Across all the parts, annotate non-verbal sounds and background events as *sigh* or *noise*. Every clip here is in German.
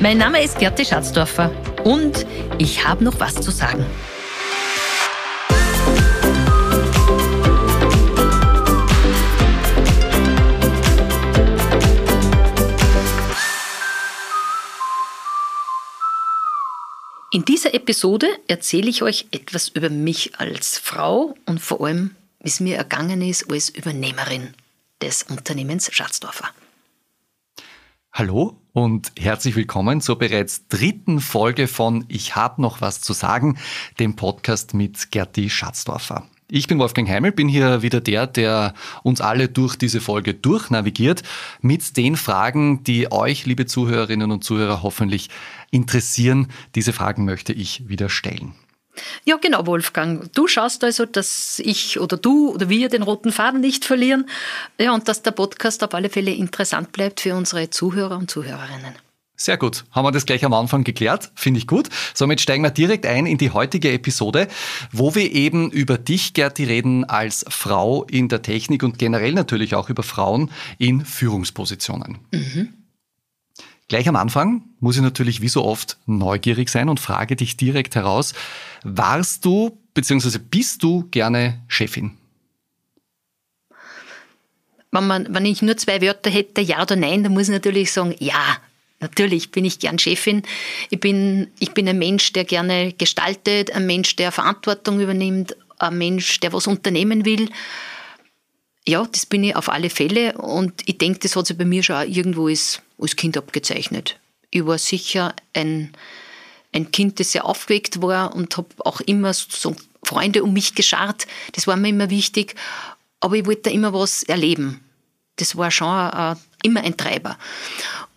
Mein Name ist Gerti Schatzdorfer und ich habe noch was zu sagen. In dieser Episode erzähle ich euch etwas über mich als Frau und vor allem, wie es mir ergangen ist als Übernehmerin des Unternehmens Schatzdorfer. Hallo und herzlich willkommen zur bereits dritten Folge von Ich habe noch was zu sagen, dem Podcast mit Gerti Schatzdorfer. Ich bin Wolfgang Heimel, bin hier wieder der, der uns alle durch diese Folge durchnavigiert mit den Fragen, die euch, liebe Zuhörerinnen und Zuhörer, hoffentlich interessieren. Diese Fragen möchte ich wieder stellen. Ja, genau, Wolfgang. Du schaust also, dass ich oder du oder wir den roten Faden nicht verlieren. Ja, und dass der Podcast auf alle Fälle interessant bleibt für unsere Zuhörer und Zuhörerinnen. Sehr gut. Haben wir das gleich am Anfang geklärt? Finde ich gut. Somit steigen wir direkt ein in die heutige Episode, wo wir eben über dich, Gerti, reden als Frau in der Technik und generell natürlich auch über Frauen in Führungspositionen. Mhm. Gleich am Anfang muss ich natürlich wie so oft neugierig sein und frage dich direkt heraus, warst du bzw. bist du gerne Chefin? Wenn, man, wenn ich nur zwei Wörter hätte, ja oder nein, dann muss ich natürlich sagen, ja, natürlich bin ich gern Chefin. Ich bin, ich bin ein Mensch, der gerne gestaltet, ein Mensch, der Verantwortung übernimmt, ein Mensch, der was unternehmen will. Ja, das bin ich auf alle Fälle und ich denke, das hat sich bei mir schon irgendwo als, als Kind abgezeichnet. Ich war sicher ein, ein Kind, das sehr aufgeweckt war und habe auch immer so Freunde um mich geschart. Das war mir immer wichtig. Aber ich wollte immer was erleben. Das war schon äh, immer ein Treiber.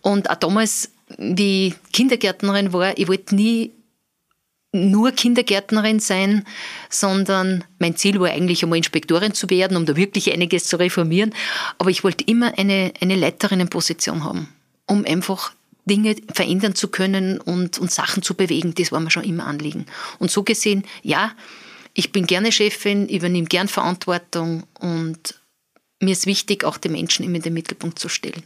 Und auch damals, wie Kindergärtnerin war, ich wollte nie nur Kindergärtnerin sein, sondern mein Ziel war eigentlich einmal Inspektorin zu werden, um da wirklich einiges zu reformieren. Aber ich wollte immer eine, eine Leiterinnenposition haben, um einfach Dinge verändern zu können und, und Sachen zu bewegen. Das war mir schon immer Anliegen. Und so gesehen, ja, ich bin gerne Chefin, übernehme gern Verantwortung und mir ist wichtig, auch die Menschen immer in den Mittelpunkt zu stellen.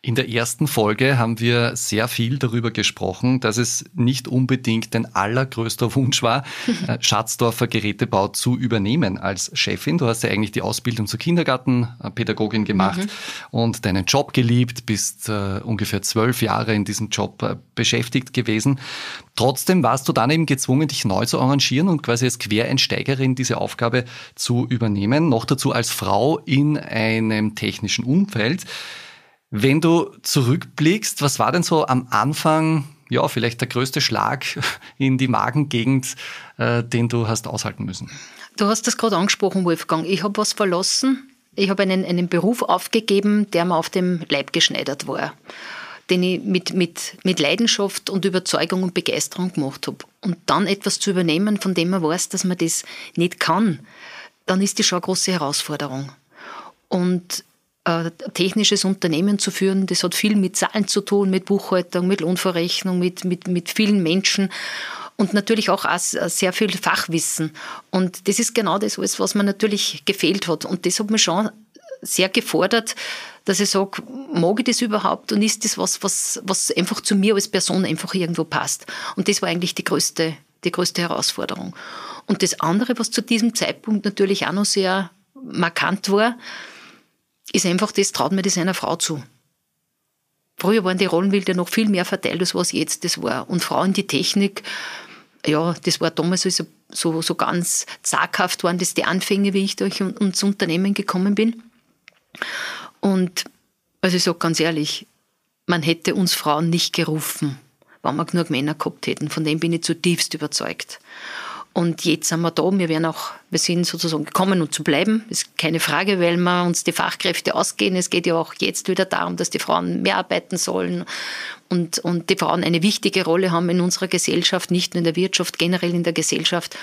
In der ersten Folge haben wir sehr viel darüber gesprochen, dass es nicht unbedingt dein allergrößter Wunsch war, *laughs* äh, Schatzdorfer Gerätebau zu übernehmen als Chefin. Du hast ja eigentlich die Ausbildung zur Kindergartenpädagogin gemacht mhm. und deinen Job geliebt, bist äh, ungefähr zwölf Jahre in diesem Job äh, beschäftigt gewesen. Trotzdem warst du dann eben gezwungen, dich neu zu arrangieren und quasi als Quereinsteigerin diese Aufgabe zu übernehmen, noch dazu als Frau in einem technischen Umfeld. Wenn du zurückblickst, was war denn so am Anfang, ja, vielleicht der größte Schlag *laughs* in die Magengegend, äh, den du hast aushalten müssen? Du hast das gerade angesprochen, Wolfgang. Ich habe was verlassen. Ich habe einen, einen Beruf aufgegeben, der mir auf dem Leib geschneidert war, den ich mit, mit, mit Leidenschaft und Überzeugung und Begeisterung gemacht habe. Und dann etwas zu übernehmen, von dem man weiß, dass man das nicht kann, dann ist das schon eine große Herausforderung. Und technisches Unternehmen zu führen. Das hat viel mit Zahlen zu tun, mit Buchhaltung, mit Lohnverrechnung, mit, mit, mit vielen Menschen und natürlich auch sehr viel Fachwissen. Und das ist genau das alles, was mir natürlich gefehlt hat. Und das hat mich schon sehr gefordert, dass ich sage, mag ich das überhaupt und ist das was, was, was einfach zu mir als Person einfach irgendwo passt. Und das war eigentlich die größte, die größte Herausforderung. Und das andere, was zu diesem Zeitpunkt natürlich auch noch sehr markant war, ist einfach das, traut mir das einer Frau zu. Früher waren die Rollenbilder noch viel mehr verteilt, als was jetzt das war. Und Frauen die Technik, ja, das war damals so, so, so ganz zaghaft, waren das die Anfänge, wie ich durch ins Unternehmen gekommen bin. Und also ich sage ganz ehrlich, man hätte uns Frauen nicht gerufen, wenn wir genug Männer gehabt hätten. Von dem bin ich zutiefst überzeugt. Und jetzt sind wir da, wir werden auch, wir sind sozusagen gekommen, um zu bleiben. Ist keine Frage, weil wir uns die Fachkräfte ausgehen. Es geht ja auch jetzt wieder darum, dass die Frauen mehr arbeiten sollen und, und die Frauen eine wichtige Rolle haben in unserer Gesellschaft, nicht nur in der Wirtschaft, generell in der Gesellschaft.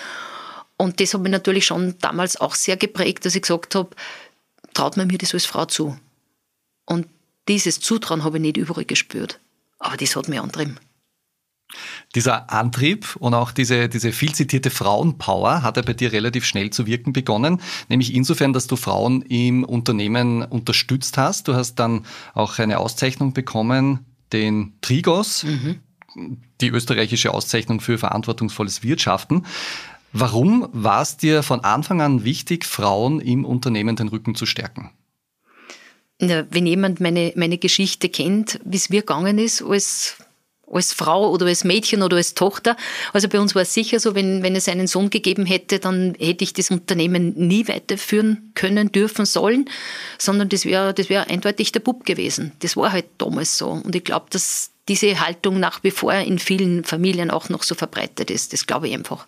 Und das hat mich natürlich schon damals auch sehr geprägt, dass ich gesagt habe, traut man mir das als Frau zu. Und dieses Zutrauen habe ich nicht überall gespürt. Aber das hat mich antrieben. Dieser Antrieb und auch diese, diese viel zitierte Frauenpower hat ja bei dir relativ schnell zu wirken begonnen, nämlich insofern, dass du Frauen im Unternehmen unterstützt hast. Du hast dann auch eine Auszeichnung bekommen, den Trigos, mhm. die österreichische Auszeichnung für verantwortungsvolles Wirtschaften. Warum war es dir von Anfang an wichtig, Frauen im Unternehmen den Rücken zu stärken? wenn jemand meine, meine Geschichte kennt, wie es mir gegangen ist als als Frau oder als Mädchen oder als Tochter. Also bei uns war es sicher so, wenn, wenn es einen Sohn gegeben hätte, dann hätte ich das Unternehmen nie weiterführen können, dürfen, sollen, sondern das wäre das wäre eindeutig der Bub gewesen. Das war halt damals so. Und ich glaube, dass diese Haltung nach wie vor in vielen Familien auch noch so verbreitet ist. Das glaube ich einfach.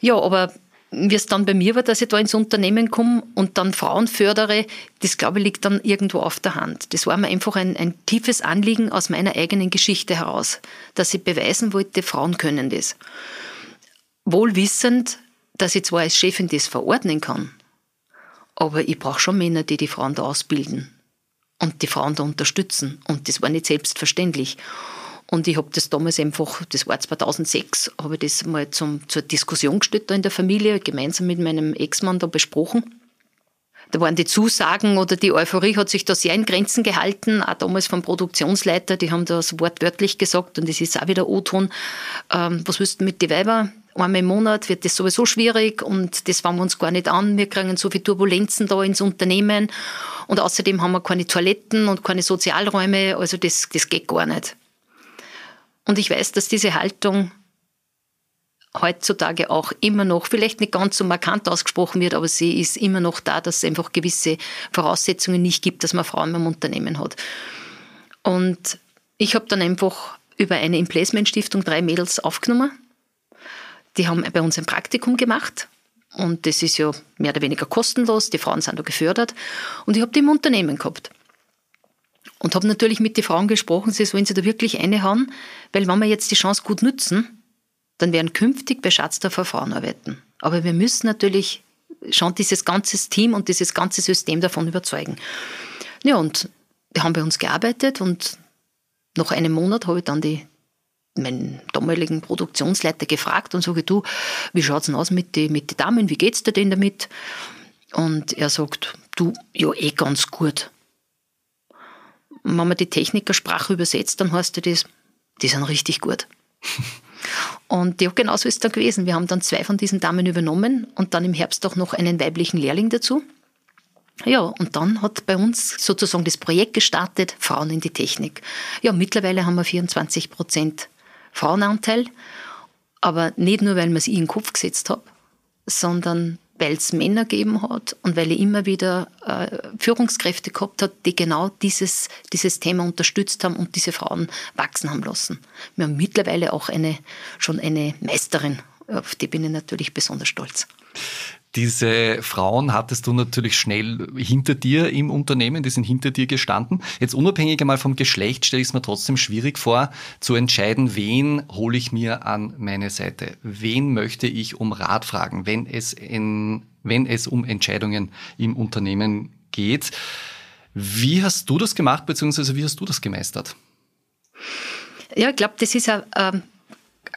Ja, aber wie es dann bei mir war, dass ich da ins Unternehmen komme und dann Frauen fördere, das glaube ich liegt dann irgendwo auf der Hand. Das war mir einfach ein, ein tiefes Anliegen aus meiner eigenen Geschichte heraus, dass ich beweisen wollte, Frauen können das. Wohl wissend, dass ich zwar als Chefin das verordnen kann, aber ich brauche schon Männer, die die Frauen da ausbilden und die Frauen da unterstützen. Und das war nicht selbstverständlich. Und ich habe das damals einfach, das war 2006, habe ich das mal zum, zur Diskussion gestellt da in der Familie, gemeinsam mit meinem Ex-Mann da besprochen. Da waren die Zusagen oder die Euphorie hat sich da sehr in Grenzen gehalten, auch damals vom Produktionsleiter, die haben das wortwörtlich gesagt und das ist auch wieder O-Ton. Ähm, was du mit den Weiber? Einmal im Monat wird das sowieso schwierig und das fangen wir uns gar nicht an. Wir kriegen so viele Turbulenzen da ins Unternehmen und außerdem haben wir keine Toiletten und keine Sozialräume, also das, das geht gar nicht. Und ich weiß, dass diese Haltung heutzutage auch immer noch, vielleicht nicht ganz so markant ausgesprochen wird, aber sie ist immer noch da, dass es einfach gewisse Voraussetzungen nicht gibt, dass man Frauen im Unternehmen hat. Und ich habe dann einfach über eine Emplacement Stiftung drei Mädels aufgenommen. Die haben bei uns ein Praktikum gemacht. Und das ist ja mehr oder weniger kostenlos. Die Frauen sind da gefördert. Und ich habe die im Unternehmen gehabt. Und habe natürlich mit den Frauen gesprochen, sie sollen sie da wirklich reinhauen, weil wenn wir jetzt die Chance gut nutzen, dann werden künftig bei Schatzdorfer Frauen arbeiten. Aber wir müssen natürlich schon dieses ganze Team und dieses ganze System davon überzeugen. Ja, und wir haben bei uns gearbeitet und nach einem Monat habe ich dann die, meinen damaligen Produktionsleiter gefragt und sage, du, wie schaut es denn aus mit den mit die Damen, wie geht's dir denn damit? Und er sagt, du, ja, eh ganz gut. Und wenn man die Technikersprache übersetzt, dann heißt das, die sind richtig gut. *laughs* Und ja, genauso ist es dann gewesen. Wir haben dann zwei von diesen Damen übernommen und dann im Herbst auch noch einen weiblichen Lehrling dazu. Ja, und dann hat bei uns sozusagen das Projekt gestartet, Frauen in die Technik. Ja, mittlerweile haben wir 24 Prozent Frauenanteil, aber nicht nur, weil man es in den Kopf gesetzt hat, sondern weil es Männer gegeben hat und weil er immer wieder äh, Führungskräfte gehabt hat, die genau dieses, dieses Thema unterstützt haben und diese Frauen wachsen haben lassen. Wir haben mittlerweile auch eine, schon eine Meisterin, auf die bin ich natürlich besonders stolz. Diese Frauen hattest du natürlich schnell hinter dir im Unternehmen, die sind hinter dir gestanden. Jetzt unabhängig einmal vom Geschlecht stelle ich es mir trotzdem schwierig vor, zu entscheiden, wen hole ich mir an meine Seite. Wen möchte ich um Rat fragen, wenn es, in, wenn es um Entscheidungen im Unternehmen geht. Wie hast du das gemacht, beziehungsweise wie hast du das gemeistert? Ja, ich glaube, das ist eine, ähm,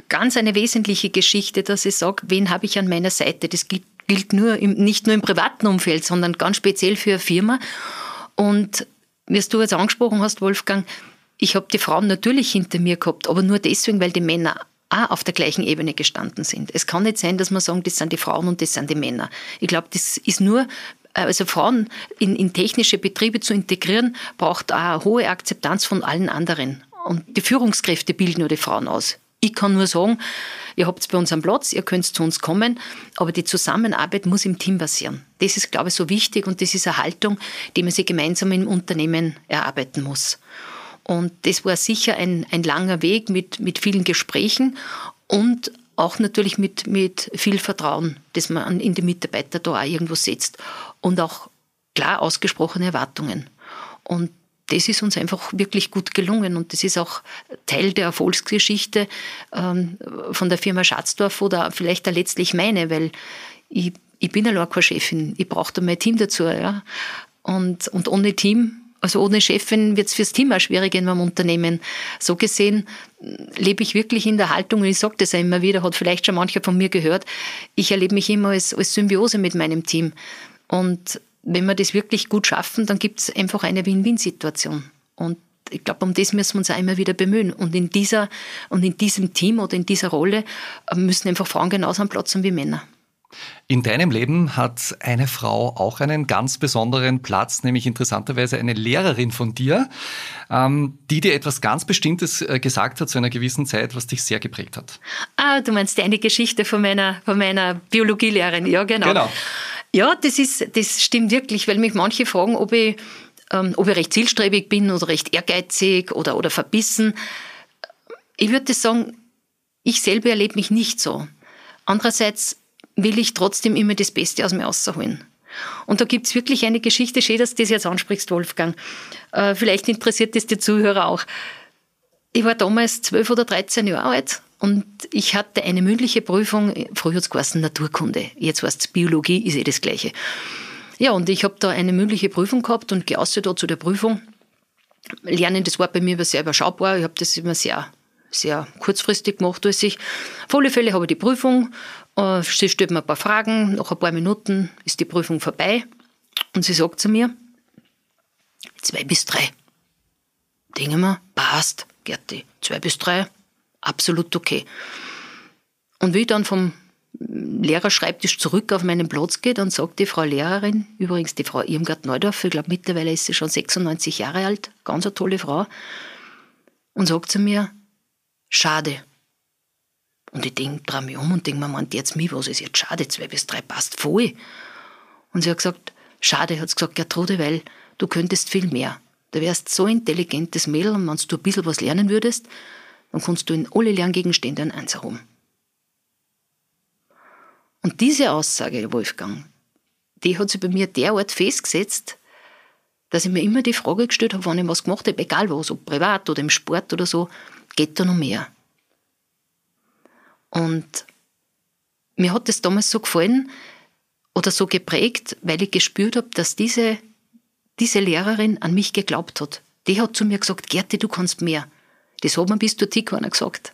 ganz eine wesentliche Geschichte, dass ich sage, wen habe ich an meiner Seite. Das gilt gilt nur im, nicht nur im privaten Umfeld, sondern ganz speziell für eine Firma. Und wie du jetzt angesprochen hast, Wolfgang, ich habe die Frauen natürlich hinter mir gehabt, aber nur deswegen, weil die Männer auch auf der gleichen Ebene gestanden sind. Es kann nicht sein, dass man sagen, das sind die Frauen und das sind die Männer. Ich glaube, das ist nur, also Frauen in, in technische Betriebe zu integrieren, braucht auch eine hohe Akzeptanz von allen anderen. Und die Führungskräfte bilden nur die Frauen aus. Ich kann nur sagen, ihr habt bei uns einen Platz, ihr könnt zu uns kommen, aber die Zusammenarbeit muss im Team passieren. Das ist, glaube ich, so wichtig und das ist eine Haltung, die man sich gemeinsam im Unternehmen erarbeiten muss. Und das war sicher ein, ein langer Weg mit, mit vielen Gesprächen und auch natürlich mit, mit viel Vertrauen, das man in die Mitarbeiter da auch irgendwo setzt und auch klar ausgesprochene Erwartungen. Und das ist uns einfach wirklich gut gelungen und das ist auch Teil der Erfolgsgeschichte ähm, von der Firma Schatzdorf oder vielleicht da letztlich meine, weil ich, ich bin allein keine Chefin, ich brauche da mein Team dazu. Ja? Und, und ohne Team Also ohne Chefin wird es fürs Team auch schwierig in meinem Unternehmen. So gesehen lebe ich wirklich in der Haltung, und ich sage das ja immer wieder, hat vielleicht schon mancher von mir gehört, ich erlebe mich immer als, als Symbiose mit meinem Team. Und wenn wir das wirklich gut schaffen, dann gibt es einfach eine Win-Win-Situation. Und ich glaube, um das müssen wir uns auch immer wieder bemühen. Und in dieser und in diesem Team oder in dieser Rolle äh, müssen einfach Frauen genauso am Platz sein wie Männer. In deinem Leben hat eine Frau auch einen ganz besonderen Platz, nämlich interessanterweise eine Lehrerin von dir, ähm, die dir etwas ganz Bestimmtes äh, gesagt hat zu einer gewissen Zeit, was dich sehr geprägt hat. Ah, du meinst eine Geschichte von meiner, von meiner Biologielehrerin, ja genau. genau. Ja, das, ist, das stimmt wirklich, weil mich manche fragen, ob ich, ähm, ob ich recht zielstrebig bin oder recht ehrgeizig oder, oder verbissen. Ich würde sagen, ich selber erlebe mich nicht so. Andererseits will ich trotzdem immer das Beste aus mir rausholen. Und da gibt es wirklich eine Geschichte, schön, dass du das jetzt ansprichst, Wolfgang. Äh, vielleicht interessiert das die Zuhörer auch. Ich war damals zwölf oder dreizehn Jahre alt und ich hatte eine mündliche Prüfung, früher hat es Naturkunde, jetzt heißt es Biologie, ist eh das Gleiche. Ja, und ich habe da eine mündliche Prüfung gehabt und geaustet da zu der Prüfung. Lernen, das war bei mir sehr überschaubar. Ich habe das immer sehr, sehr kurzfristig gemacht, als ich. Auf alle Fälle habe ich die Prüfung äh, sie stellt mir ein paar Fragen, nach ein paar Minuten ist die Prüfung vorbei und sie sagt zu mir, zwei bis drei. Denke mir, passt, Gerti, zwei bis drei, absolut okay. Und wie ich dann vom Lehrerschreibtisch zurück auf meinen Platz gehe, dann sagt die Frau Lehrerin, übrigens die Frau Irmgard Neudorf, ich glaube mittlerweile ist sie schon 96 Jahre alt, ganz eine tolle Frau, und sagt zu mir, schade, und ich denke, drehe mich um und denke mir, meint jetzt mich, was ist jetzt schade, zwei bis drei passt voll. Und sie hat gesagt, schade, hat sie gesagt, Gertrude, weil du könntest viel mehr. Du wärst so intelligentes Mädel und wenn du ein bisschen was lernen würdest, dann kannst du in alle Lerngegenstände ein Eins herum. Und diese Aussage, Wolfgang, die hat sich bei mir derart festgesetzt, dass ich mir immer die Frage gestellt habe, wenn ich was gemacht habe, egal was, ob privat oder im Sport oder so, geht da noch mehr? Und mir hat das damals so gefallen oder so geprägt, weil ich gespürt habe, dass diese, diese Lehrerin an mich geglaubt hat. Die hat zu mir gesagt, Gerti, du kannst mehr. Das hat mir bis zur keiner gesagt.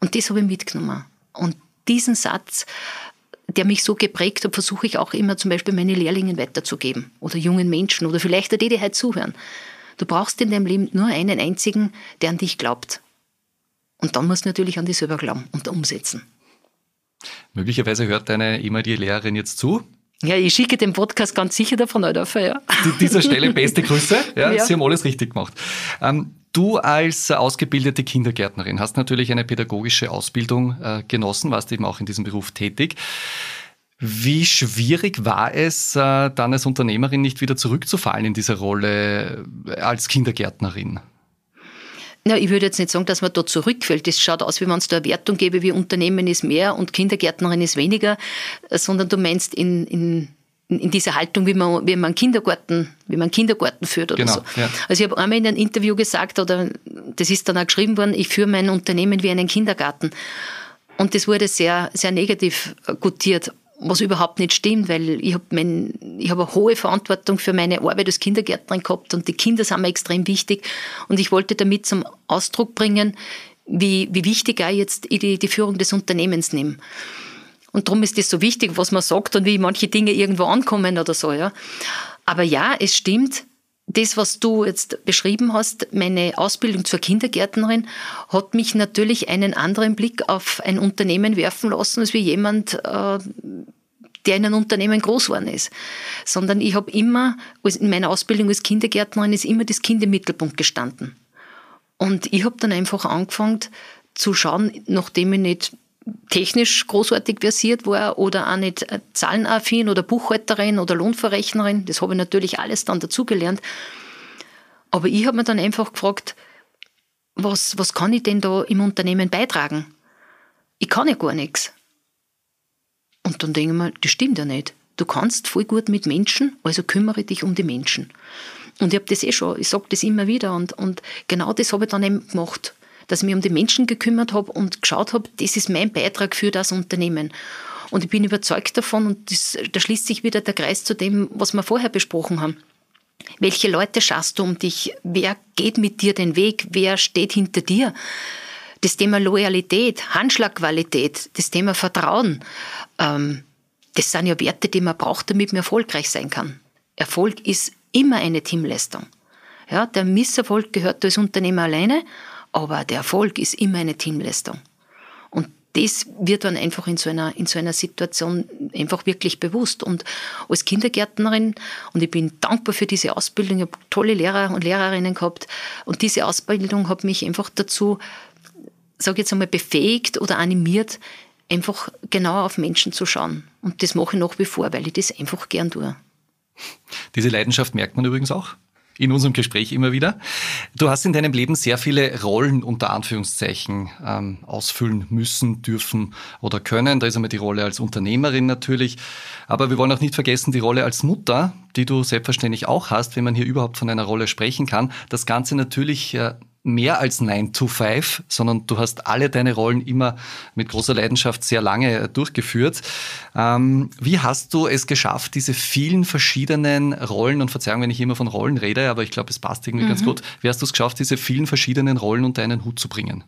Und das habe ich mitgenommen. Und diesen Satz, der mich so geprägt hat, versuche ich auch immer zum Beispiel meine Lehrlingen weiterzugeben oder jungen Menschen oder vielleicht die, die heute zuhören. Du brauchst in deinem Leben nur einen einzigen, der an dich glaubt. Und dann musst du natürlich an die selber glauben und umsetzen. Möglicherweise hört deine ehemalige Lehrerin jetzt zu. Ja, ich schicke den Podcast ganz sicher davon auf. Ja. An dieser Stelle beste *laughs* Grüße. Ja, ja. Sie haben alles richtig gemacht. Ähm, du als ausgebildete Kindergärtnerin hast natürlich eine pädagogische Ausbildung äh, genossen, warst eben auch in diesem Beruf tätig. Wie schwierig war es, äh, dann als Unternehmerin nicht wieder zurückzufallen in diese Rolle äh, als Kindergärtnerin? Na, ich würde jetzt nicht sagen, dass man da zurückfällt. Das schaut aus, wie wenn es da eine Wertung gäbe, wie Unternehmen ist mehr und Kindergärtnerin ist weniger, sondern du meinst in, in in dieser Haltung, wie man, wie man Kindergarten, wie man Kindergarten führt oder genau, so. Ja. Also ich habe einmal in einem Interview gesagt, oder das ist dann auch geschrieben worden, ich führe mein Unternehmen wie einen Kindergarten. Und das wurde sehr, sehr negativ gutiert was überhaupt nicht stimmt, weil ich habe hab eine hohe Verantwortung für meine Arbeit als Kindergärtnerin gehabt und die Kinder sind mir extrem wichtig und ich wollte damit zum Ausdruck bringen, wie, wie wichtig auch jetzt die, die Führung des Unternehmens nehme. Und darum ist das so wichtig, was man sagt und wie manche Dinge irgendwo ankommen oder so. Ja. Aber ja, es stimmt, das, was du jetzt beschrieben hast, meine Ausbildung zur Kindergärtnerin, hat mich natürlich einen anderen Blick auf ein Unternehmen werfen lassen, als wie jemand, äh, der in einem Unternehmen groß geworden ist. Sondern ich habe immer, in meiner Ausbildung als Kindergärtnerin ist immer das Kind im Mittelpunkt gestanden. Und ich habe dann einfach angefangen zu schauen, nachdem ich nicht technisch großartig versiert war oder auch nicht zahlenaffin oder Buchhalterin oder Lohnverrechnerin. Das habe ich natürlich alles dann dazugelernt. Aber ich habe mir dann einfach gefragt, was, was kann ich denn da im Unternehmen beitragen? Ich kann ja gar nichts. Und dann denke ich mir, das stimmt ja nicht. Du kannst voll gut mit Menschen, also kümmere dich um die Menschen. Und ich habe das eh schon, ich sage das immer wieder und, und genau das habe ich dann eben gemacht dass ich mich um die Menschen gekümmert habe und geschaut habe, das ist mein Beitrag für das Unternehmen. Und ich bin überzeugt davon, und das, da schließt sich wieder der Kreis zu dem, was wir vorher besprochen haben. Welche Leute schaust du um dich? Wer geht mit dir den Weg? Wer steht hinter dir? Das Thema Loyalität, Handschlagqualität, das Thema Vertrauen, ähm, das sind ja Werte, die man braucht, damit man erfolgreich sein kann. Erfolg ist immer eine Teamleistung. Ja, der Misserfolg gehört als Unternehmer alleine, aber der Erfolg ist immer eine Teamleistung. Und das wird dann einfach in so einer, in so einer Situation einfach wirklich bewusst. Und als Kindergärtnerin, und ich bin dankbar für diese Ausbildung, ich habe tolle Lehrer und Lehrerinnen gehabt, und diese Ausbildung hat mich einfach dazu, sage ich jetzt einmal, befähigt oder animiert, einfach genauer auf Menschen zu schauen. Und das mache ich nach wie vor, weil ich das einfach gern tue. Diese Leidenschaft merkt man übrigens auch in unserem Gespräch immer wieder. Du hast in deinem Leben sehr viele Rollen unter Anführungszeichen ähm, ausfüllen müssen, dürfen oder können. Da ist einmal die Rolle als Unternehmerin natürlich. Aber wir wollen auch nicht vergessen die Rolle als Mutter, die du selbstverständlich auch hast, wenn man hier überhaupt von einer Rolle sprechen kann. Das Ganze natürlich äh, mehr als 9 to 5, sondern du hast alle deine Rollen immer mit großer Leidenschaft sehr lange durchgeführt. Ähm, wie hast du es geschafft, diese vielen verschiedenen Rollen, und Verzeihung, wenn ich immer von Rollen rede, aber ich glaube, es passt irgendwie mhm. ganz gut, wie hast du es geschafft, diese vielen verschiedenen Rollen unter einen Hut zu bringen?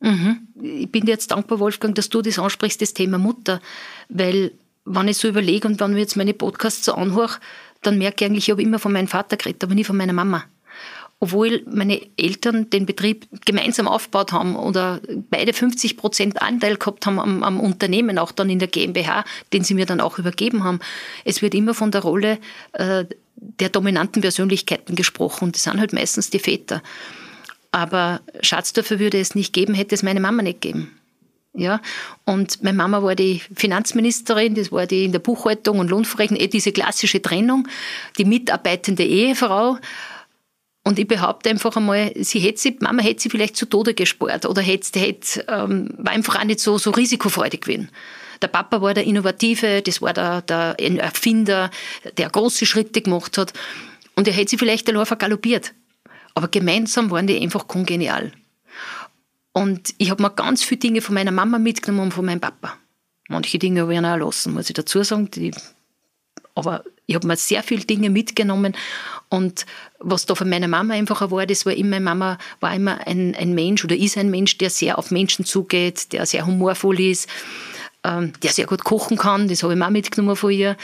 Mhm. Ich bin dir jetzt dankbar, Wolfgang, dass du das ansprichst, das Thema Mutter, weil wenn ich so überlege und wenn wir jetzt meine Podcasts so anhöre, dann merke ich eigentlich, ich habe immer von meinem Vater geredet, aber nie von meiner Mama obwohl meine Eltern den Betrieb gemeinsam aufgebaut haben oder beide 50 Prozent Anteil gehabt haben am, am, Unternehmen, auch dann in der GmbH, den sie mir dann auch übergeben haben. Es wird immer von der Rolle äh, der dominanten Persönlichkeiten gesprochen. Das sind halt meistens die Väter. Aber Schatzdorfer würde es nicht geben, hätte es meine Mama nicht gegeben. Ja, und meine Mama war die Finanzministerin, das war die in der Buchhaltung und Lohnverrechnung, eh diese klassische Trennung, die mitarbeitende Ehefrau. Und ich behaupte einfach einmal, sie hätte sie, Mama hätte sie vielleicht zu Tode gespart oder hätte, hätte ähm, war einfach auch nicht so, so risikofreudig gewesen. Der Papa war der Innovative, das war der, der Erfinder, der große Schritte gemacht hat. Und er hätte sie vielleicht allein vergaloppiert. Aber gemeinsam waren die einfach kongenial. Und ich habe mir ganz viele Dinge von meiner Mama mitgenommen und von meinem Papa. Manche Dinge habe ich auch erlassen, muss ich dazu sagen. Die, aber ich habe mir sehr viele Dinge mitgenommen und was da von meiner Mama einfach war, das war immer, Mama war immer ein, ein Mensch oder ist ein Mensch, der sehr auf Menschen zugeht, der sehr humorvoll ist, ähm, der sehr gut kochen kann, das habe ich mir auch mitgenommen von ihr.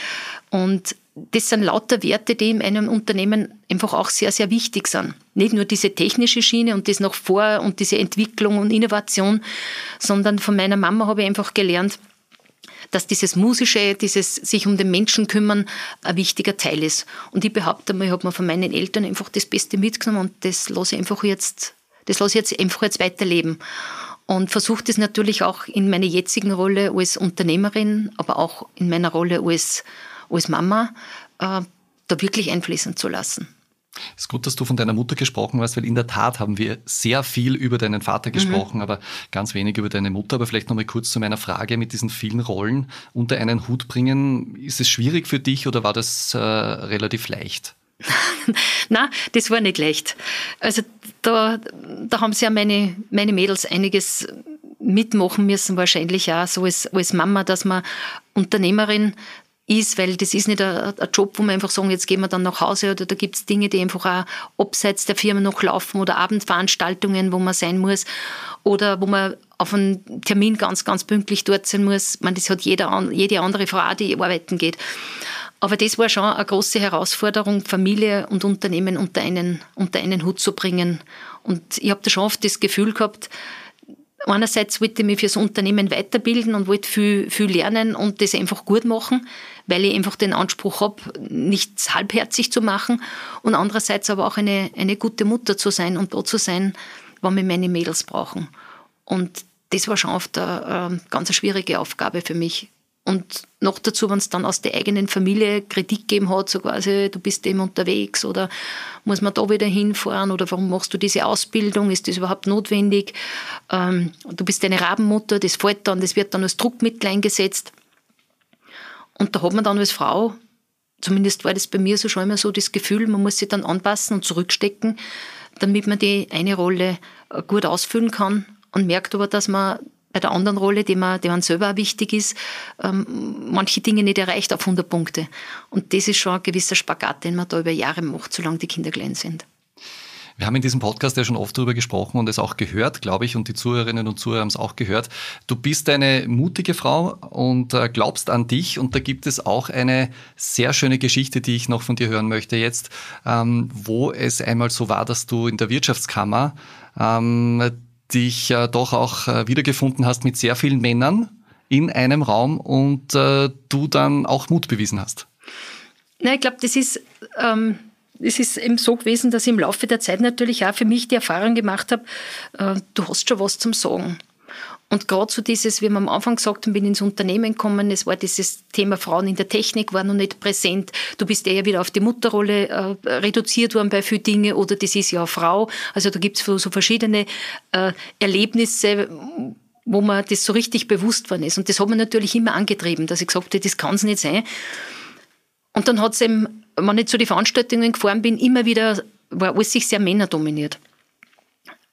Und das sind lauter Werte, die in einem Unternehmen einfach auch sehr, sehr wichtig sind. Nicht nur diese technische Schiene und das noch vor und diese Entwicklung und Innovation, sondern von meiner Mama habe ich einfach gelernt, dass dieses Musische, dieses sich um den Menschen kümmern, ein wichtiger Teil ist. Und ich behaupte mal, ich habe mir von meinen Eltern einfach das Beste mitgenommen und das lasse ich einfach jetzt, das lasse ich jetzt einfach jetzt weiterleben. Und versuche das natürlich auch in meiner jetzigen Rolle als Unternehmerin, aber auch in meiner Rolle als, als Mama, äh, da wirklich einfließen zu lassen. Es ist gut, dass du von deiner Mutter gesprochen hast, weil in der Tat haben wir sehr viel über deinen Vater mhm. gesprochen, mhm. aber ganz wenig über deine Mutter. Aber vielleicht nochmal kurz zu meiner Frage mit diesen vielen Rollen unter einen Hut bringen. Ist es schwierig für dich oder war das äh, relativ leicht? *laughs* Na, das war nicht leicht. Also da, da haben sie ja meine, meine Mädels einiges mitmachen müssen, wahrscheinlich auch so als, als Mama, dass man Unternehmerin ist, weil das ist nicht ein, Job, wo man einfach sagen, jetzt gehen wir dann nach Hause oder da gibt es Dinge, die einfach auch abseits der Firma noch laufen oder Abendveranstaltungen, wo man sein muss oder wo man auf einen Termin ganz, ganz pünktlich dort sein muss. Ich meine, das hat jeder, jede andere Frau, die arbeiten geht. Aber das war schon eine große Herausforderung, Familie und Unternehmen unter einen, unter einen Hut zu bringen. Und ich habe da schon oft das Gefühl gehabt, einerseits wollte ich mich fürs Unternehmen weiterbilden und wollte viel, viel lernen und das einfach gut machen, weil ich einfach den Anspruch habe, nichts halbherzig zu machen und andererseits aber auch eine, eine gute Mutter zu sein und da zu sein, wann wir meine Mädels brauchen. Und das war schon oft eine, äh, ganz eine schwierige Aufgabe für mich, und noch dazu, wenn es dann aus der eigenen Familie Kritik gegeben hat, so quasi, du bist eben unterwegs oder muss man da wieder hinfahren oder warum machst du diese Ausbildung, ist das überhaupt notwendig? Ähm, du bist eine Rabenmutter, das fällt dann, das wird dann als Druckmittel eingesetzt. Und da hat man dann als Frau, zumindest war das bei mir so schon immer so, das Gefühl, man muss sich dann anpassen und zurückstecken, damit man die eine Rolle äh, gut ausfüllen kann und merkt aber, dass man bei der anderen Rolle, die man, die man selber auch wichtig ist, ähm, manche Dinge nicht erreicht auf 100 Punkte. Und das ist schon ein gewisser Spagat, den man da über Jahre macht, solange die Kinder klein sind. Wir haben in diesem Podcast ja schon oft darüber gesprochen und es auch gehört, glaube ich, und die Zuhörerinnen und Zuhörer haben es auch gehört. Du bist eine mutige Frau und äh, glaubst an dich und da gibt es auch eine sehr schöne Geschichte, die ich noch von dir hören möchte jetzt, ähm, wo es einmal so war, dass du in der Wirtschaftskammer ähm, dich äh, doch auch äh, wiedergefunden hast mit sehr vielen Männern in einem Raum und äh, du dann auch Mut bewiesen hast. Na, ich glaube, das ist ähm, es ist eben so gewesen, dass ich im Laufe der Zeit natürlich auch für mich die Erfahrung gemacht habe, äh, du hast schon was zum Sagen. Und gerade so dieses, wie wir am Anfang gesagt haben, bin ins Unternehmen gekommen, es war dieses Thema Frauen in der Technik, war noch nicht präsent. Du bist eher wieder auf die Mutterrolle äh, reduziert worden bei vielen Dingen oder das ist ja Frau. Also da gibt es so verschiedene äh, Erlebnisse, wo man das so richtig bewusst worden ist. Und das hat man natürlich immer angetrieben, dass ich gesagt habe, das kann es nicht sein. Und dann hat es eben wenn ich zu den Veranstaltungen gefahren bin, immer wieder war alles sich sehr männerdominiert.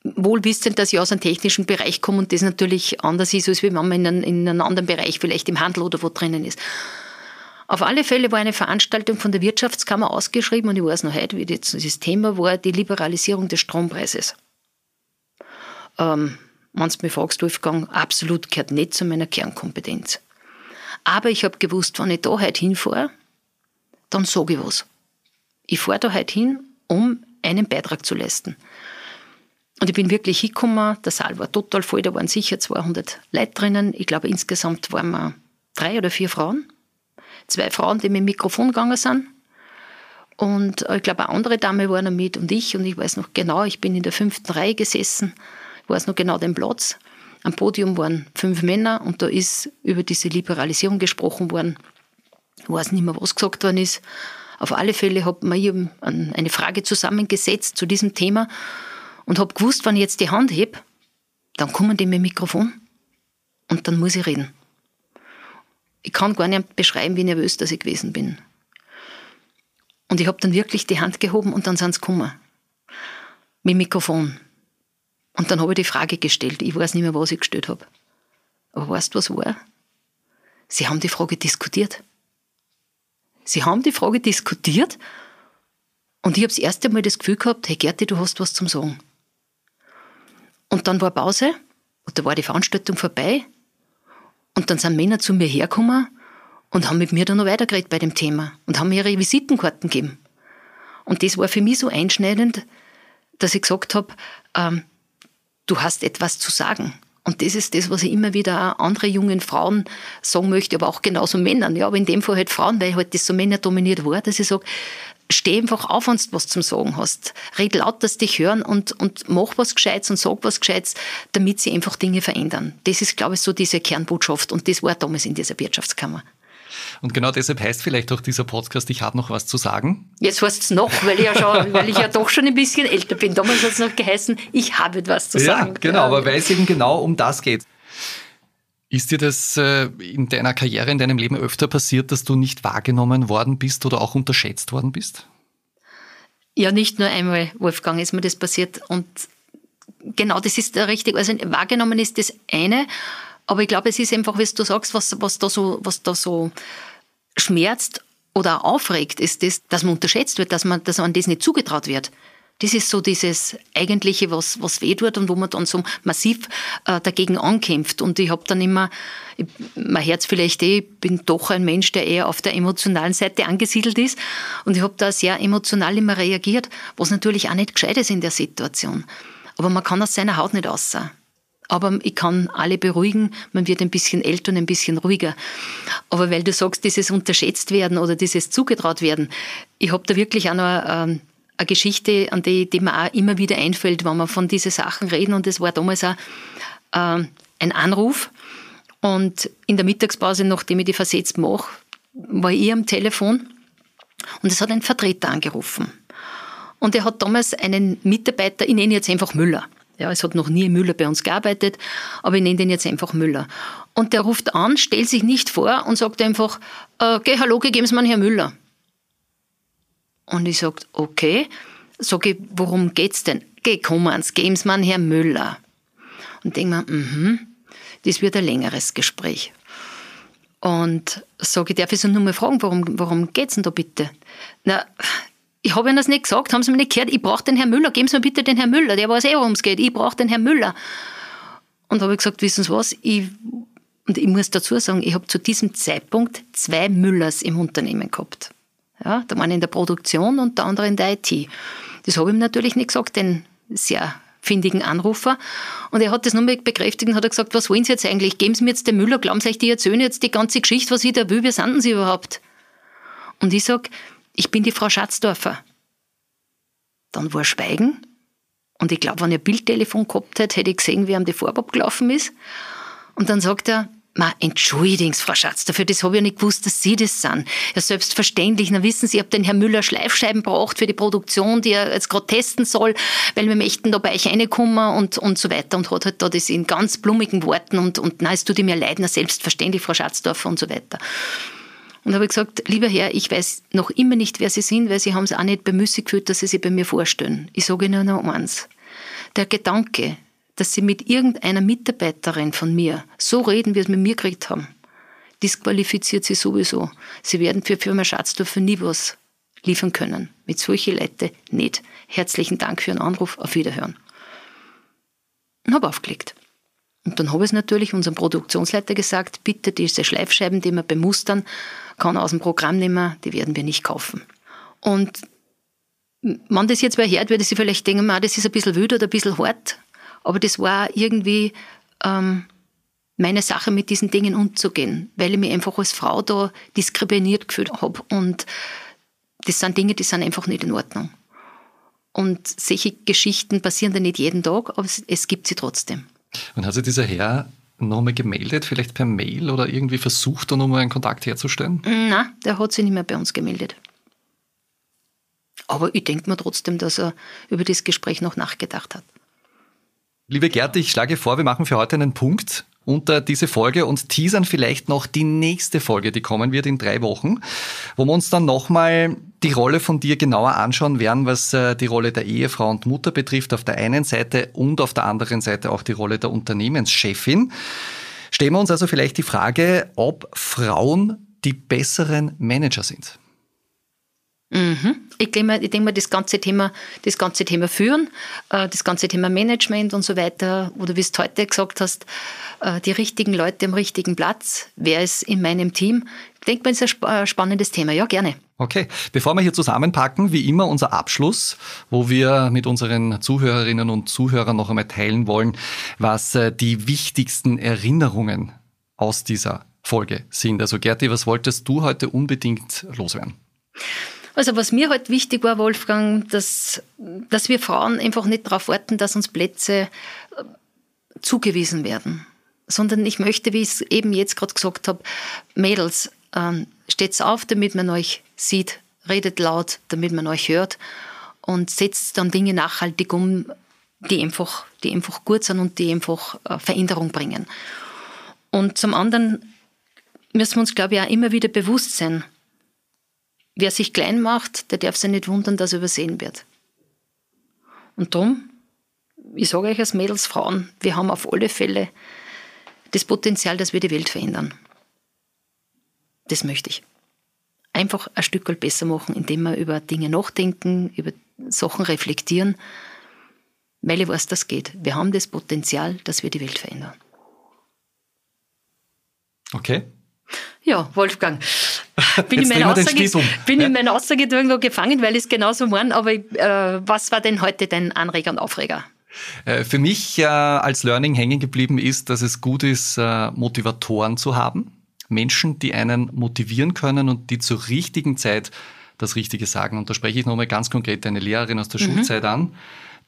Wohl wissend, dass ich aus einem technischen Bereich komme und das natürlich anders ist, als wenn man in einem, in einem anderen Bereich, vielleicht im Handel oder wo drinnen ist. Auf alle Fälle war eine Veranstaltung von der Wirtschaftskammer ausgeschrieben und ich weiß noch heute, wie das, Thema war, die Liberalisierung des Strompreises. Ähm, wenn du mich fragst, Wolfgang, absolut gehört nicht zu meiner Kernkompetenz. Aber ich habe gewusst, wenn ich da heute hinfahre, dann sage ich was. Ich fahre da heute hin, um einen Beitrag zu leisten. Und ich bin wirklich hingekommen, der Saal war total voll, da waren sicher 200 Leute drinnen. Ich glaube, insgesamt waren wir drei oder vier Frauen. Zwei Frauen, die mit dem Mikrofon gegangen sind. Und ich glaube, eine andere Dame war noch mit und ich. Und ich weiß noch genau, ich bin in der fünften Reihe gesessen. Ich weiß noch genau den Platz. Am Podium waren fünf Männer und da ist über diese Liberalisierung gesprochen worden. Ich weiß nicht mehr, was gesagt worden ist. Auf alle Fälle hat man hier eine Frage zusammengesetzt zu diesem Thema und habe gewusst, wenn ich jetzt die Hand hebe, dann kommen die mit dem Mikrofon und dann muss ich reden. Ich kann gar nicht beschreiben, wie nervös dass ich gewesen bin. Und ich habe dann wirklich die Hand gehoben und dann sind sie gekommen. Mit dem Mikrofon. Und dann habe ich die Frage gestellt. Ich weiß nicht mehr, was ich gestellt habe. Aber weißt du, was war? Sie haben die Frage diskutiert. Sie haben die Frage diskutiert und ich habe das erste Mal das Gefühl gehabt, hey Gerti, du hast was zum Sagen. Und dann war Pause und da war die Veranstaltung vorbei und dann sind Männer zu mir hergekommen und haben mit mir dann noch weitergeredet bei dem Thema und haben mir ihre Visitenkarten gegeben. Und das war für mich so einschneidend, dass ich gesagt habe, ähm, du hast etwas zu sagen. Und das ist das, was ich immer wieder andere jungen Frauen sagen möchte, aber auch genauso Männern. Ja, aber in dem Fall halt Frauen, weil halt das so männerdominiert war, dass ich sage, steh einfach auf, wenn du was zum Sagen hast. Red laut, dass dich hören und, und mach was Gescheites und sag was Gescheites, damit sie einfach Dinge verändern. Das ist, glaube ich, so diese Kernbotschaft und das war damals in dieser Wirtschaftskammer. Und genau deshalb heißt vielleicht auch dieser Podcast, ich habe noch was zu sagen. Jetzt heißt es noch, weil ich, ja schon, *laughs* weil ich ja doch schon ein bisschen älter bin. Damals hat es noch geheißen, ich habe etwas zu sagen. Ja, genau, ja. aber weil es eben genau um das geht. Ist dir das äh, in deiner Karriere, in deinem Leben öfter passiert, dass du nicht wahrgenommen worden bist oder auch unterschätzt worden bist? Ja, nicht nur einmal, Wolfgang, ist mir das passiert. Und genau das ist der richtige. Also wahrgenommen ist das eine, aber ich glaube, es ist einfach, wie du sagst, was, was, da, so, was da so schmerzt oder aufregt, ist das, dass man unterschätzt wird, dass man, dass man das nicht zugetraut wird. Das ist so dieses Eigentliche, was, was weh tut und wo man dann so massiv äh, dagegen ankämpft. Und ich habe dann immer, ich, mein Herz vielleicht eh, ich bin doch ein Mensch, der eher auf der emotionalen Seite angesiedelt ist. Und ich habe da sehr emotional immer reagiert, was natürlich auch nicht gescheit ist in der Situation. Aber man kann aus seiner Haut nicht aussehen aber ich kann alle beruhigen, man wird ein bisschen älter und ein bisschen ruhiger. Aber weil du sagst, dieses unterschätzt werden oder dieses zugetraut werden, ich habe da wirklich auch noch ähm, eine Geschichte, an die, die mir auch immer wieder einfällt, wenn wir von diesen Sachen reden. Und das war damals auch äh, ein Anruf. Und in der Mittagspause, nachdem ich die versetzt mache, war ich am Telefon und es hat ein Vertreter angerufen. Und er hat damals einen Mitarbeiter, ich nenne jetzt einfach Müller, ja, es hat noch nie Müller bei uns gearbeitet, aber ich nenne den jetzt einfach Müller. Und der ruft an, stellt sich nicht vor und sagt einfach, äh, geh, hallo, geben Sie mir Herr Müller. Und ich sage, okay. Sage ich, worum geht's denn? Geh, geben Sie mir Herr Müller. Und denke mir, mhm. das wird ein längeres Gespräch. Und sage ich, darf ich so nur mal fragen, warum, warum geht es denn da bitte? Na, ich habe Ihnen das nicht gesagt, haben Sie mir nicht gehört, ich brauche den Herrn Müller, geben Sie mir bitte den Herrn Müller, der weiß eh, worum es geht, ich brauche den Herrn Müller. Und habe ich gesagt, wissen Sie was, ich, und ich muss dazu sagen, ich habe zu diesem Zeitpunkt zwei Müllers im Unternehmen gehabt. Ja, der eine in der Produktion und der andere in der IT. Das habe ich ihm natürlich nicht gesagt, den sehr findigen Anrufer. Und er hat das nochmal bekräftigt und hat gesagt, was wollen Sie jetzt eigentlich? Geben Sie mir jetzt den Müller, glauben Sie euch, die erzählen jetzt die ganze Geschichte, was ich da will, wie sind Sie überhaupt? Und ich sage, ich bin die Frau Schatzdorfer. Dann war Schweigen. Und ich glaube, wenn ich ein Bildtelefon gehabt hätte, hätte ich gesehen, wie ihm die Farbe abgelaufen ist. Und dann sagt er, Ma, entschuldigen Frau Schatz, dafür, das habe ich ja nicht gewusst, dass Sie das sind. Ja, selbstverständlich. Na, wissen Sie, ich habe den Herrn Müller Schleifscheiben braucht für die Produktion, die er jetzt gerade testen soll, weil wir möchten da bei euch reinkommen und, und so weiter. Und hat halt da das in ganz blumigen Worten und, und na, es tut mir leid, na, selbstverständlich, Frau Schatzdorfer und so weiter. Und habe gesagt, lieber Herr, ich weiß noch immer nicht, wer Sie sind, weil Sie haben es auch nicht bemüßigt gefühlt, dass Sie sich bei mir vorstellen. Ich sage Ihnen nur eins. Der Gedanke, dass Sie mit irgendeiner Mitarbeiterin von mir so reden, wie Sie mit mir geredet haben, disqualifiziert Sie sowieso. Sie werden für Firma Schatzdorfer nie was liefern können. Mit solchen Leuten nicht. Herzlichen Dank für Ihren Anruf. Auf Wiederhören. Und habe aufgelegt. Und dann habe ich es natürlich unserem Produktionsleiter gesagt, bitte diese Schleifscheiben, die wir bemustern, kann aus dem Programm nehmen, die werden wir nicht kaufen. Und wenn das jetzt wer hört, würde sie vielleicht denken, das ist ein bisschen wild oder ein bisschen hart, aber das war irgendwie ähm, meine Sache, mit diesen Dingen umzugehen, weil ich mich einfach als Frau da diskriminiert gefühlt habe. Und das sind Dinge, die sind einfach nicht in Ordnung. Und solche Geschichten passieren dann nicht jeden Tag, aber es, es gibt sie trotzdem. Und hat sich dieser Herr nochmal gemeldet, vielleicht per Mail oder irgendwie versucht, da nochmal einen Kontakt herzustellen? Nein, der hat sich nicht mehr bei uns gemeldet. Aber ich denke mir trotzdem, dass er über das Gespräch noch nachgedacht hat. Liebe Gerte, ich schlage vor, wir machen für heute einen Punkt unter diese Folge und teasern vielleicht noch die nächste Folge, die kommen wird in drei Wochen, wo wir uns dann nochmal die Rolle von dir genauer anschauen werden, was äh, die Rolle der Ehefrau und Mutter betrifft auf der einen Seite und auf der anderen Seite auch die Rolle der Unternehmenschefin. Stellen wir uns also vielleicht die Frage, ob Frauen die besseren Manager sind. Mhm. Ich denke mal, ich denke mal das, ganze Thema, das ganze Thema Führen, äh, das ganze Thema Management und so weiter, oder wie du heute gesagt hast, äh, die richtigen Leute am richtigen Platz, wer ist in meinem Team, ich denke mal, ist ein spannendes Thema. Ja, gerne. Okay, bevor wir hier zusammenpacken, wie immer unser Abschluss, wo wir mit unseren Zuhörerinnen und Zuhörern noch einmal teilen wollen, was äh, die wichtigsten Erinnerungen aus dieser Folge sind. Also Gerti, was wolltest du heute unbedingt loswerden? Also was mir halt wichtig war, Wolfgang, dass, dass wir Frauen einfach nicht darauf warten, dass uns Plätze äh, zugewiesen werden, sondern ich möchte, wie ich es eben jetzt gerade gesagt habe, Mädels, ähm, steht's auf, damit man euch sieht, redet laut, damit man euch hört und setzt dann Dinge nachhaltig um, die einfach, die einfach gut sind und die einfach äh, Veränderung bringen. Und zum anderen müssen wir uns, glaube ich, auch immer wieder bewusst sein, wer sich klein macht, der darf sich nicht wundern, dass er übersehen wird. Und darum, ich sage euch als Mädels, Frauen, wir haben auf alle Fälle das Potenzial, dass wir die Welt verändern. Das möchte ich. Einfach ein Stück besser machen, indem wir über Dinge nachdenken, über Sachen reflektieren, weil ich weiß, das geht. Wir haben das Potenzial, dass wir die Welt verändern. Okay. Ja, Wolfgang. *laughs* Bin, in meiner, Aussage, bin ja? in meiner Aussage irgendwo gefangen, weil ich es genauso meine, aber äh, was war denn heute dein Anreger und Aufreger? Äh, für mich äh, als Learning hängen geblieben ist, dass es gut ist, äh, Motivatoren zu haben. Menschen, die einen motivieren können und die zur richtigen Zeit das Richtige sagen. Und da spreche ich nochmal ganz konkret eine Lehrerin aus der mhm. Schulzeit an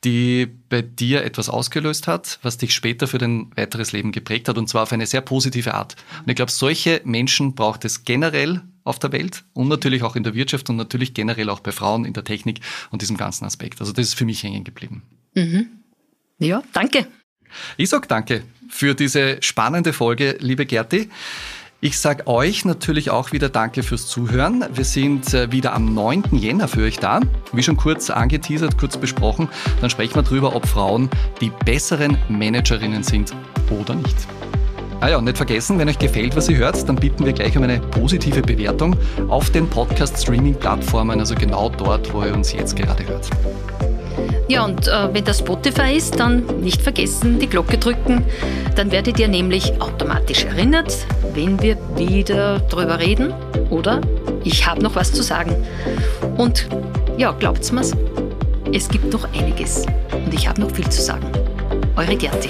die bei dir etwas ausgelöst hat, was dich später für dein weiteres Leben geprägt hat und zwar auf eine sehr positive Art. Und ich glaube, solche Menschen braucht es generell auf der Welt und natürlich auch in der Wirtschaft und natürlich generell auch bei Frauen in der Technik und diesem ganzen Aspekt. Also das ist für mich hängen geblieben. Mhm. Ja, danke. Ich sag danke für diese spannende Folge, liebe Gerti. Ich sage euch natürlich auch wieder Danke fürs Zuhören. Wir sind äh, wieder am 9. Jänner für euch da. Wie schon kurz angeteasert, kurz besprochen, dann sprechen wir darüber, ob Frauen die besseren Managerinnen sind oder nicht. Ah ja, nicht vergessen, wenn euch gefällt, was ihr hört, dann bitten wir gleich um eine positive Bewertung auf den Podcast-Streaming-Plattformen, also genau dort, wo ihr uns jetzt gerade hört. Ja, und äh, wenn das Spotify ist, dann nicht vergessen, die Glocke drücken. Dann werdet ihr nämlich automatisch erinnert, wenn wir wieder drüber reden oder ich habe noch was zu sagen. Und ja, glaubt's mir's, es gibt noch einiges und ich habe noch viel zu sagen. Eure Gerti.